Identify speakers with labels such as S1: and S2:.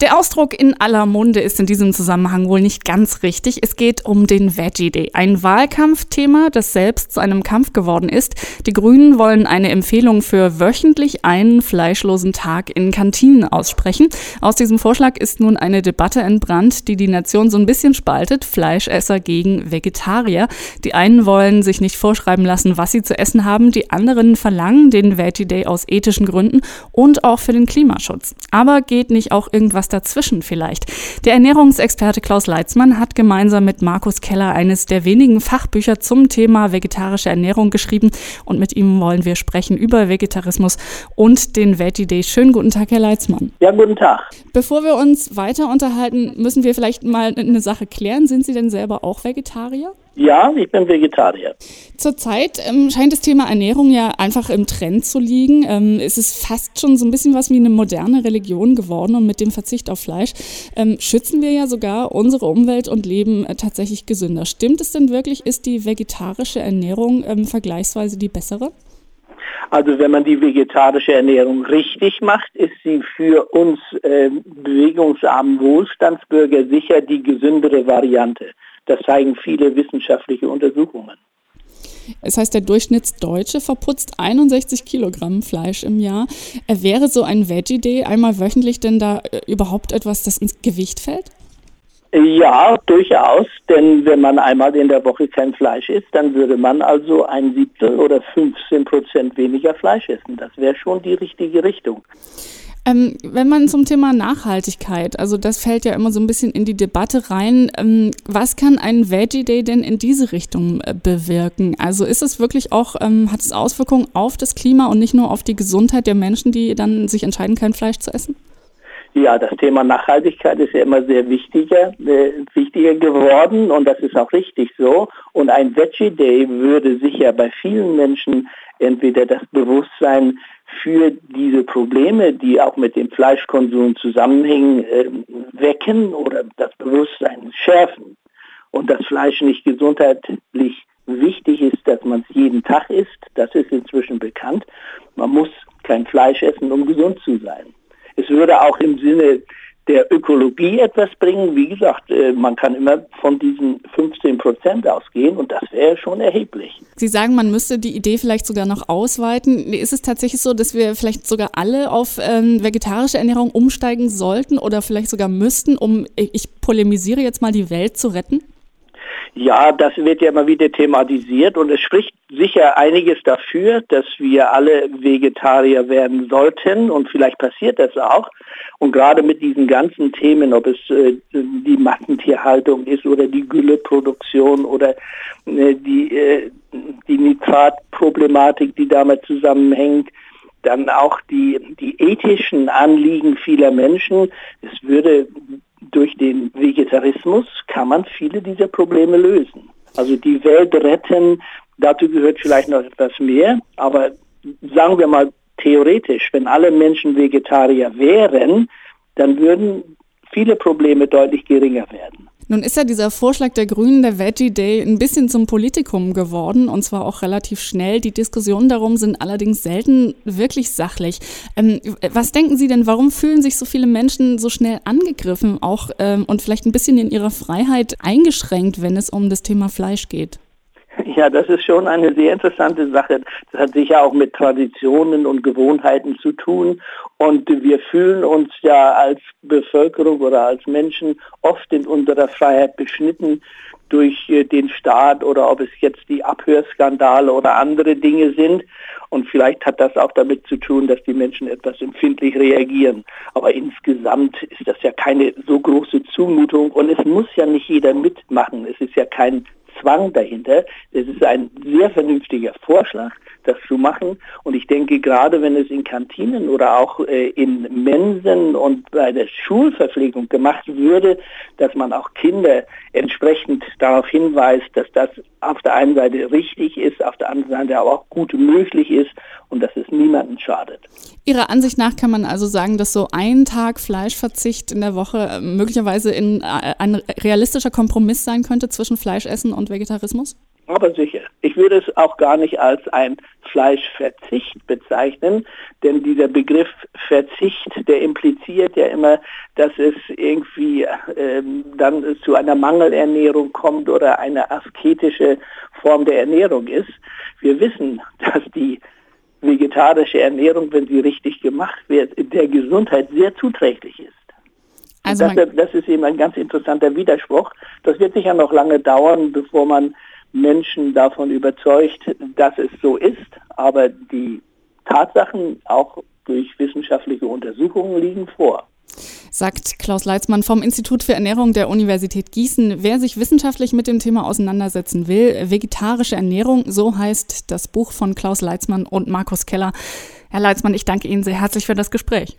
S1: Der Ausdruck in aller Munde ist in diesem Zusammenhang wohl nicht ganz richtig. Es geht um den Veggie Day, ein Wahlkampfthema, das selbst zu einem Kampf geworden ist. Die Grünen wollen eine Empfehlung für wöchentlich einen fleischlosen Tag in Kantinen aussprechen. Aus diesem Vorschlag ist nun eine Debatte entbrannt, die die Nation so ein bisschen spaltet. Fleischesser gegen Vegetarier. Die einen wollen sich nicht vorschreiben lassen, was sie zu essen haben. Die anderen verlangen den Veggie Day aus ethischen Gründen und auch für den Klimaschutz. Aber geht nicht auch irgendwas dazwischen vielleicht. Der Ernährungsexperte Klaus Leitzmann hat gemeinsam mit Markus Keller eines der wenigen Fachbücher zum Thema vegetarische Ernährung geschrieben und mit ihm wollen wir sprechen über Vegetarismus und den Veggie Day. Schönen guten Tag, Herr Leitzmann.
S2: Ja, guten Tag.
S1: Bevor wir uns weiter unterhalten, müssen wir vielleicht mal eine Sache klären. Sind Sie denn selber auch Vegetarier?
S2: Ja, ich bin Vegetarier.
S1: Zurzeit ähm, scheint das Thema Ernährung ja einfach im Trend zu liegen. Ähm, es ist fast schon so ein bisschen was wie eine moderne Religion geworden und mit dem Verzicht auf Fleisch ähm, schützen wir ja sogar unsere Umwelt und leben äh, tatsächlich gesünder. Stimmt es denn wirklich? Ist die vegetarische Ernährung ähm, vergleichsweise die bessere?
S2: Also wenn man die vegetarische Ernährung richtig macht, ist sie für uns äh, bewegungsarmen Wohlstandsbürger sicher die gesündere Variante. Das zeigen viele wissenschaftliche Untersuchungen.
S1: Es heißt, der Durchschnittsdeutsche verputzt 61 Kilogramm Fleisch im Jahr. Äh, wäre so ein Veggie Day einmal wöchentlich denn da äh, überhaupt etwas, das ins Gewicht fällt?
S2: Ja, durchaus, denn wenn man einmal in der Woche kein Fleisch isst, dann würde man also ein Siebtel oder 15 Prozent weniger Fleisch essen. Das wäre schon die richtige Richtung.
S1: Ähm, wenn man zum Thema Nachhaltigkeit, also das fällt ja immer so ein bisschen in die Debatte rein, ähm, was kann ein Veggie Day denn in diese Richtung äh, bewirken? Also ist es wirklich auch, ähm, hat es Auswirkungen auf das Klima und nicht nur auf die Gesundheit der Menschen, die dann sich entscheiden, kein Fleisch zu essen?
S2: Ja, das Thema Nachhaltigkeit ist ja immer sehr wichtiger, äh, wichtiger geworden und das ist auch richtig so. Und ein Veggie Day würde sicher bei vielen Menschen entweder das Bewusstsein für diese Probleme, die auch mit dem Fleischkonsum zusammenhängen, äh, wecken oder das Bewusstsein schärfen. Und dass Fleisch nicht gesundheitlich wichtig ist, dass man es jeden Tag isst, das ist inzwischen bekannt. Man muss kein Fleisch essen, um gesund zu sein. Es würde auch im Sinne der Ökologie etwas bringen. Wie gesagt, äh, man kann immer von diesen 15 Prozent ausgehen und das wäre schon erheblich.
S1: Sie sagen, man müsste die Idee vielleicht sogar noch ausweiten. Ist es tatsächlich so, dass wir vielleicht sogar alle auf ähm, vegetarische Ernährung umsteigen sollten oder vielleicht sogar müssten, um, ich polemisiere jetzt mal, die Welt zu retten?
S2: Ja, das wird ja immer wieder thematisiert und es spricht sicher einiges dafür, dass wir alle Vegetarier werden sollten und vielleicht passiert das auch. Und gerade mit diesen ganzen Themen, ob es äh, die Massentierhaltung ist oder die Gülleproduktion oder äh, die, äh, die Nitratproblematik, die damit zusammenhängt, dann auch die, die ethischen Anliegen vieler Menschen. Es würde durch den Vegetarismus kann man viele dieser Probleme lösen. Also die Welt retten, dazu gehört vielleicht noch etwas mehr, aber sagen wir mal theoretisch, wenn alle Menschen Vegetarier wären, dann würden viele Probleme deutlich geringer werden.
S1: Nun ist ja dieser Vorschlag der Grünen, der Veggie Day, ein bisschen zum Politikum geworden und zwar auch relativ schnell. Die Diskussionen darum sind allerdings selten wirklich sachlich. Ähm, was denken Sie denn, warum fühlen sich so viele Menschen so schnell angegriffen auch ähm, und vielleicht ein bisschen in ihrer Freiheit eingeschränkt, wenn es um das Thema Fleisch geht?
S2: Ja, das ist schon eine sehr interessante Sache. Das hat sicher auch mit Traditionen und Gewohnheiten zu tun. Und wir fühlen uns ja als Bevölkerung oder als Menschen oft in unserer Freiheit beschnitten durch äh, den Staat oder ob es jetzt die Abhörskandale oder andere Dinge sind. Und vielleicht hat das auch damit zu tun, dass die Menschen etwas empfindlich reagieren. Aber insgesamt ist das ja keine so große Zumutung und es muss ja nicht jeder mitmachen. Es ist ja kein Zwang dahinter. Das ist ein sehr vernünftiger Vorschlag, das zu machen. Und ich denke, gerade wenn es in Kantinen oder auch äh, in Mensen und bei der Schulverpflegung gemacht würde, dass man auch Kinder entsprechend darauf hinweist, dass das auf der einen Seite richtig ist, auf der anderen Seite aber auch gut möglich ist und dass es niemandem schadet.
S1: Ihrer Ansicht nach kann man also sagen, dass so ein Tag Fleischverzicht in der Woche äh, möglicherweise in, äh, ein realistischer Kompromiss sein könnte zwischen Fleischessen und Vegetarismus?
S2: Aber sicher. Ich würde es auch gar nicht als ein Fleischverzicht bezeichnen, denn dieser Begriff Verzicht, der impliziert ja immer, dass es irgendwie ähm, dann zu einer Mangelernährung kommt oder eine asketische Form der Ernährung ist. Wir wissen, dass die vegetarische Ernährung, wenn sie richtig gemacht wird, der Gesundheit sehr zuträglich ist. Also das, das, ist eben ein ganz interessanter Widerspruch. Das wird sicher noch lange dauern, bevor man Menschen davon überzeugt, dass es so ist, aber die Tatsachen auch durch wissenschaftliche Untersuchungen liegen vor.
S1: Sagt Klaus Leitzmann vom Institut für Ernährung der Universität Gießen. Wer sich wissenschaftlich mit dem Thema auseinandersetzen will, vegetarische Ernährung, so heißt das Buch von Klaus Leitzmann und Markus Keller. Herr Leitzmann, ich danke Ihnen sehr herzlich für das Gespräch.